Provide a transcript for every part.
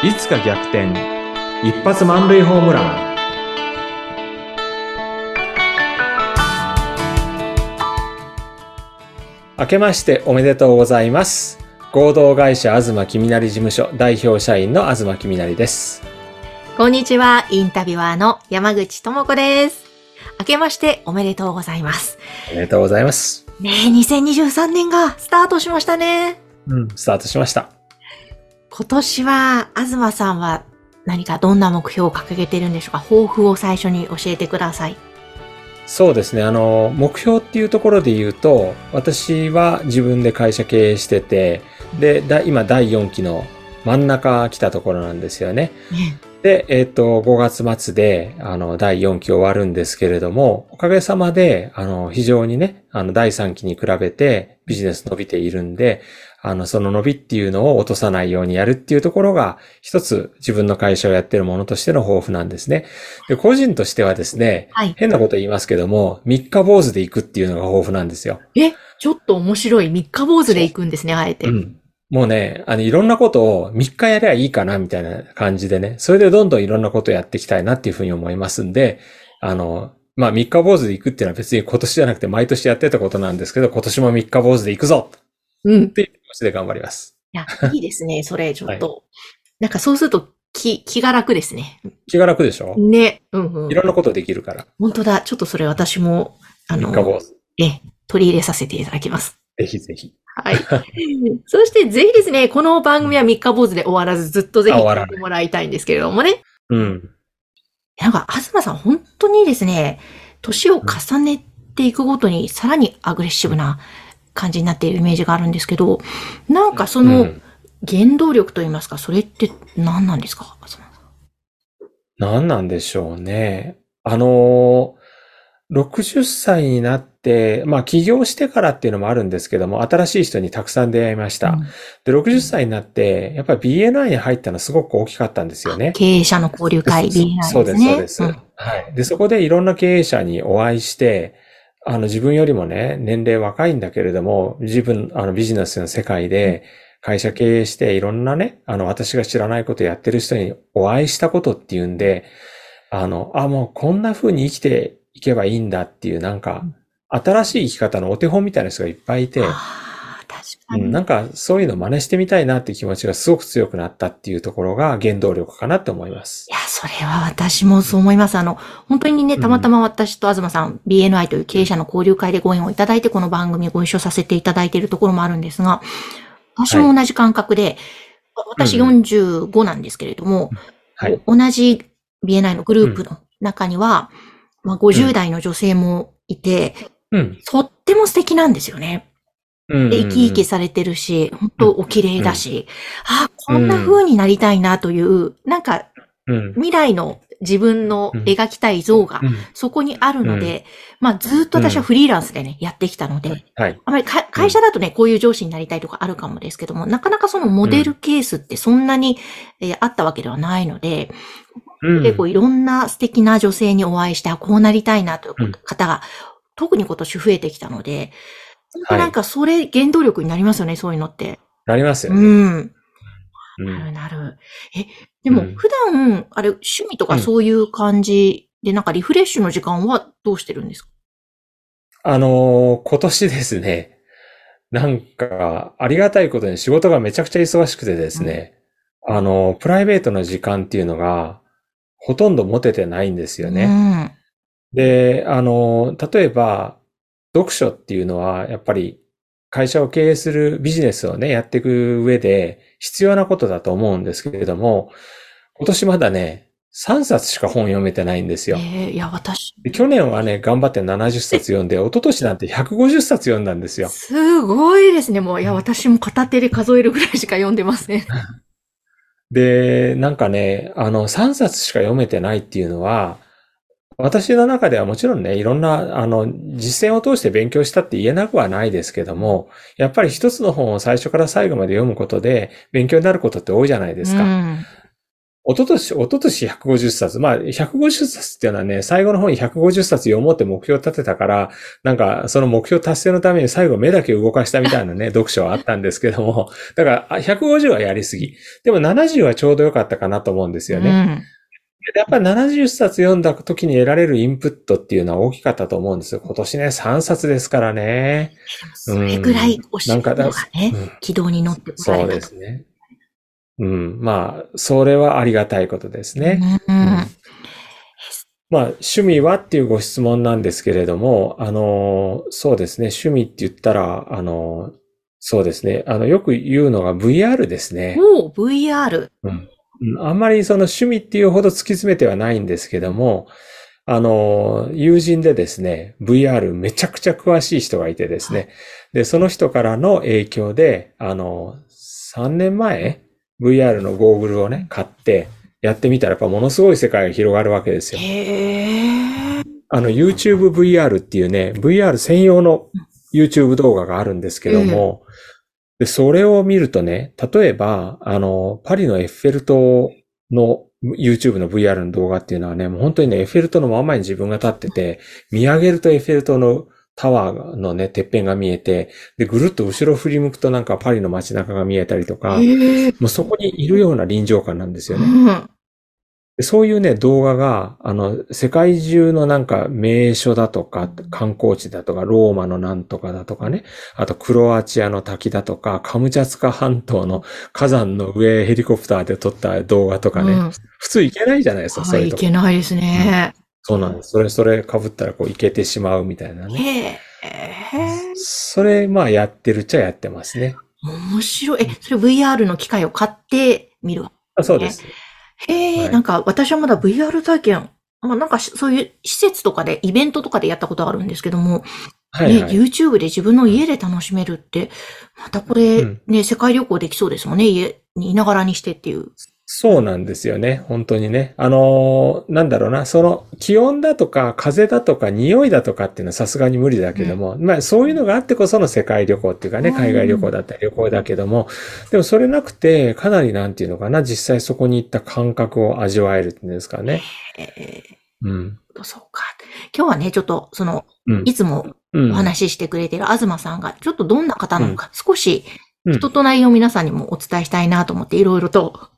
いつか逆転。一発満塁ホームラン。明けましておめでとうございます。合同会社東きみなり事務所代表社員の東きみなりです。こんにちは、インタビュアーの山口智子です。明けましておめでとうございます。おめでとうございます。ねえ、2023年がスタートしましたね。うんスタートしました今年は、東さんは何かどんな目標を掲げてるんでしょうか？抱負を最初に教えてください。そうですね。あの、目標っていうところで言うと、私は自分で会社経営してて、で、だ今第4期の真ん中来たところなんですよね。ねで、えっ、と、5月末で、あの、第4期終わるんですけれども、おかげさまで、あの、非常にね、あの、第3期に比べてビジネス伸びているんで、あの、その伸びっていうのを落とさないようにやるっていうところが、一つ自分の会社をやってるものとしての抱負なんですね。で、個人としてはですね、はい。変なこと言いますけども、三日坊主で行くっていうのが抱負なんですよ。え、ちょっと面白い三日坊主で行くんですね、あえて。うん。もうね、あの、いろんなことを3日やればいいかな、みたいな感じでね、それでどんどんいろんなことをやっていきたいなっていうふうに思いますんで、あの、まあ、3日坊主で行くっていうのは別に今年じゃなくて毎年やってたことなんですけど、今年も3日坊主で行くぞうん。っていう気持ちで頑張ります。いや、いいですね、それ、ちょっと。なんかそうすると気、気が楽ですね。気が楽でしょ？ね。うんうんい。ろんなことできるから。本当だ。ちょっとそれ私も、あの3、日坊主。え、取り入れさせていただきます。ぜひぜひ。はい。そしてぜひですね、この番組は三日坊主で終わらずずっとぜひ聞いてもらいたいんですけれどもね。うん。なんか、東さん本当にですね、年を重ねていくごとにさらにアグレッシブな感じになっているイメージがあるんですけど、なんかそうのん原動力といいますか、それって何なんですか東さん何なんでしょうね。あのー、60歳になって、まあ起業してからっていうのもあるんですけども、新しい人にたくさん出会いました。うんで、60歳になって、やっぱり BNI に入ったのすごく大きかったんですよね。経営者の交流会 BNI ですね。そうです、そうです。んはい。で、そこでいろんな経営者にお会いして、あの、自分よりもね、年齢若いんだけれども、自分、あの、ビジネスの世界で、会社経営して、いろんなね、あの、私が知らないことやってる人にお会いしたことっていうんで、あの、あ、もうこんな風に生きていけばいいんだっていう、なんか、新しい生き方のお手本みたいな人がいっぱいいて。うん、なんかそういうの真似してみたいなっていう気持ちがすごく強くなったっていうところが原動力かなって思いますい。や、それは私もそう思います。あの、本当にね、たまたま私と東さん、BNI という経営者の交流会でご縁をいただいて、この番組ご一緒させていただいているところもあるんですが、私も同じ感覚で、私うん45なんですけれども、はい。同じ BNI のグループの中には、まあ、50代の女性もいて、うん。とっても素敵なんですよね。うん。で生き生きされてるし、本当お綺麗だし、ああ、こんな風になりたいなという、なんかうん。未来の自分の描きたい像がうん。そこにあるので、まあずっと私はフリーランスでね、やってきたので、はい。あまりか会社だとね、こういう上司になりたいとかあるかもですけども、なかなかそのモデルケースってそんなに、えーあったわけではないので、うん結構いろんな素敵な女性にお会いして、あこうなりたいなという方が、特に今年増えてきたので、なんかそれ原動力になりますよね、そういうのって。なりますよね。うん。うなるん。なる。え、でもうん普段、あれ、趣味とかそういう感じで、なんかリフレッシュの時間はどうしてるんですか？あのー今年ですね、なんか、ありがたいことに仕事がめちゃくちゃ忙しくてですね、あのープライベートの時間っていうのが、ほとんど持ててないんですよね。うん。で、あのー例えば、読書っていうのは、やっぱり、会社を経営するビジネスをね、やっていく上で必要なことだと思うんですけれども、今年まだね、3冊しか本読めてないんですよ。えーいや、私、で去年はね、頑張って70冊読んで、一昨年なんて150冊読んだんですよ。すごいですね。もう、いや、私も片手で数えるぐらいしか読んでません。で、なんかね、あの、3冊しか読めてないっていうのは、私の中ではもちろんね、いろんな、あの、実践を通して勉強したって言えなくはないですけども、やっぱり一つの本を最初から最後まで読むことで勉強になることって多いじゃないですか。うん。一昨年、一昨年150冊。まあ、150冊っていうのはね、最後の方に150冊読もうって目標を立てたから、なんか、その目標達成のために最後目だけ動かしたみたいなね、読書はあったんですけども、だから、150はやりすぎ。でも70はちょうどよかったかなと思うんですよね。うんやっぱり70冊読んだ時に得られるインプットっていうのは大きかったと思うんですよ。今年ね、3冊ですからね。それぐらいお仕事がね、うん、軌道に乗ってそうですね。うん。まあ、それはありがたいことですね。うん、うん、まあ、趣味はっていうご質問なんですけれども、あの、そうですね。趣味って言ったら、あの、そうですね。あの、よく言うのが VR ですね。お VR。うん。あん。まりその趣味っていうほど突き詰めてはないんですけども、あの、友人でですね、VR めちゃくちゃ詳しい人がいてですね、で、その人からの影響で、あの、3年前、VR のゴーグルをね、買って、やってみたらやっぱものすごい世界が広がるわけですよ。あの、YouTube VR っていうね、VR 専用の YouTube 動画があるんですけども、で、それを見るとね、例えば、あの、パリのエッフェル塔の YouTube の VR の動画っていうのはね、もう本当にね、エッフェル塔の真ん前に自分が立ってて、見上げるとエッフェル塔のタワーのね、てっぺんが見えて、で、ぐるっと後ろ振り向くとなんかパリの街中が見えたりとか、もうそこにいるような臨場感なんですよね。うんそういうね、動画が、あの、世界中のなんか名所だとか、観光地だとか、ローマのなんとかだとかね、あとクロアチアの滝だとか、カムチャツカ半島の火山の上ヘリコプターで撮った動画とかね、うん、普通行けないじゃないですか、そういうとこ。行けないですね、うん、そうなんです。それ、それ被ったらこう行けてしまうみたいなね。それ、まあやってるっちゃやってますね。面白い。え、それ VR の機械を買ってみるわ、ね、あそうです。へえ、はい、なんか私はまだ VR 体験、まあ、なんかそういう施設とかで、イベントとかでやったことあるんですけども、はいはい、ね、YouTube で自分の家で楽しめるって、またこれ、ね、うん、世界旅行できそうですもんね、家にいながらにしてっていう。そうなんですよね。本当にね。あのー、なんだろうな。その気温だとか風だとか匂いだとかっていうのはさすがに無理だけども、うん、まあそういうのがあってこその世界旅行っていうかね、海外旅行だったり旅行だけども、でもそれなくて、かなりなんていうのかな、実際そこに行った感覚を味わえるっていうんですかね。うん。そうか。今日はね、ちょっとその、うん、いつもお話ししてくれてる東さんが、ちょっとどんな方なのか、少し人となりを皆さんにもお伝えしたいなと思っていろいろと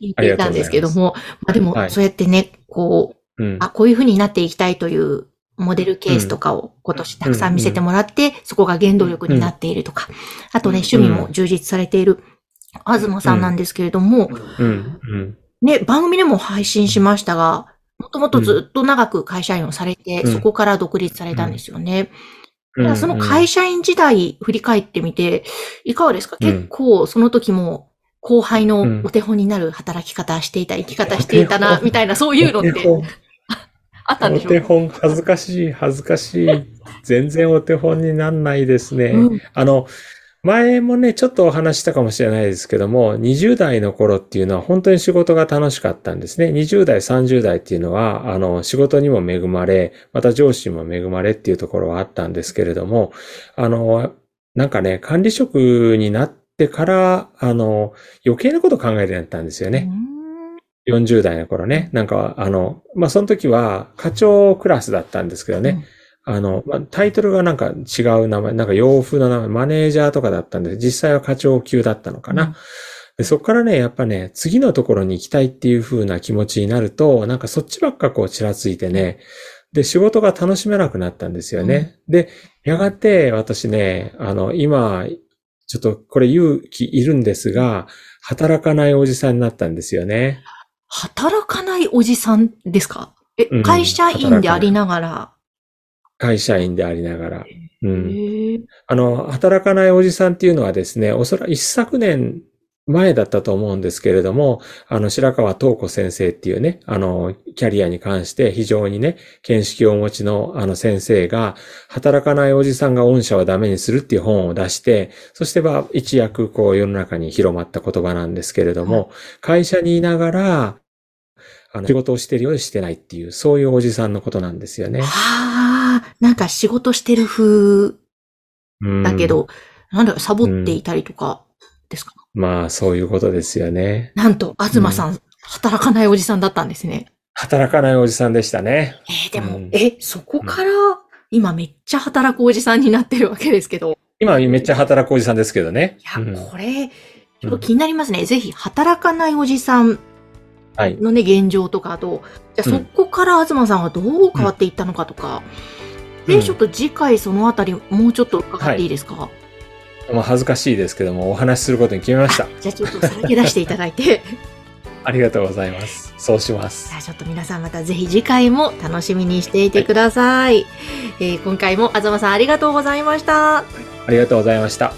聞いていたんですけども、まあでも、そうやってね、こう、あ、こういうふうになっていきたいというモデルケースとかを今年たくさん見せてもらって、そこが原動力になっているとか、あとね、趣味も充実されている、東さんなんですけれども、ね、番組でも配信しましたが、もともとずっと長く会社員をされて、そこから独立されたんですよね。その会社員時代振り返ってみて、いかがですか、結構その時も後輩のお手本になる働き方していた、生き方していたな、みたいな、そういうのって、あったんでしょうお手本、恥ずかしい、恥ずかしい。全然お手本になんないですね。うん、あの、前もね、ちょっとお話したかもしれないですけども、20代の頃っていうのは本当に仕事が楽しかったんですね。20代、30代っていうのは、あの、仕事にも恵まれ、また上司にも恵まれっていうところはあったんですけれども、あの、なんかね、管理職になってってから、あの、余計なこと考えるようになったんですよね。40代の頃ね。なんか、あの、まあ、その時は課長クラスだったんですけどね。うん、あの、まあ、タイトルがなんか違う名前、なんか洋風の名前、マネージャーとかだったんで、実際は課長級だったのかな。うんでそこからね、やっぱね、次のところに行きたいっていう風な気持ちになると、なんかそっちばっかこうちらついてね、で、仕事が楽しめなくなったんですよね。うん、で、やがて私ね、あの、今、ちょっとこれ勇気いるんですが、働かないおじさんになったんですよね。働かないおじさんですか？え、うん、会社員でありながら。会社員でありながら。うん。あの、働かないおじさんっていうのはですね、おそらく一昨年前だったと思うんですけれども、あの、白川東子先生っていうね、あの、キャリアに関して非常にね、見識をお持ちのあの先生が、働かないおじさんが御社はダメにするっていう本を出して、そしてまあ、一躍こう世の中に広まった言葉なんですけれども、会社にいながら、あの、仕事をしてるようにしてないっていう、そういうおじさんのことなんですよね。はあ、なんか仕事してる風だけど、なんだサボっていたりとかですか、まあ、そういうことですよね。なんと、東さん、うん、働かないおじさんだったんですね。働かないおじさんでしたね。えーでも、うんえ、そこから、今めっちゃ働くおじさんになってるわけですけど。今めっちゃ働くおじさんですけどね。いや、うんこれ、ちょっと気になりますね。ぜひ、働かないおじさんはい。のね、現状とか、あと、じゃそこから東さんはどう変わっていったのかとか、で、うんちょっと次回そのあたり、もうちょっと伺っていいですか、まあ恥ずかしいですけども、お話しすることに決めました。じゃあちょっとさらけ出していただいて、ありがとうございます。そうしますじゃ。あちょっと皆さんまたぜひ次回も楽しみにしていてください。えー今回も東さんありがとうございました。ありがとうございました。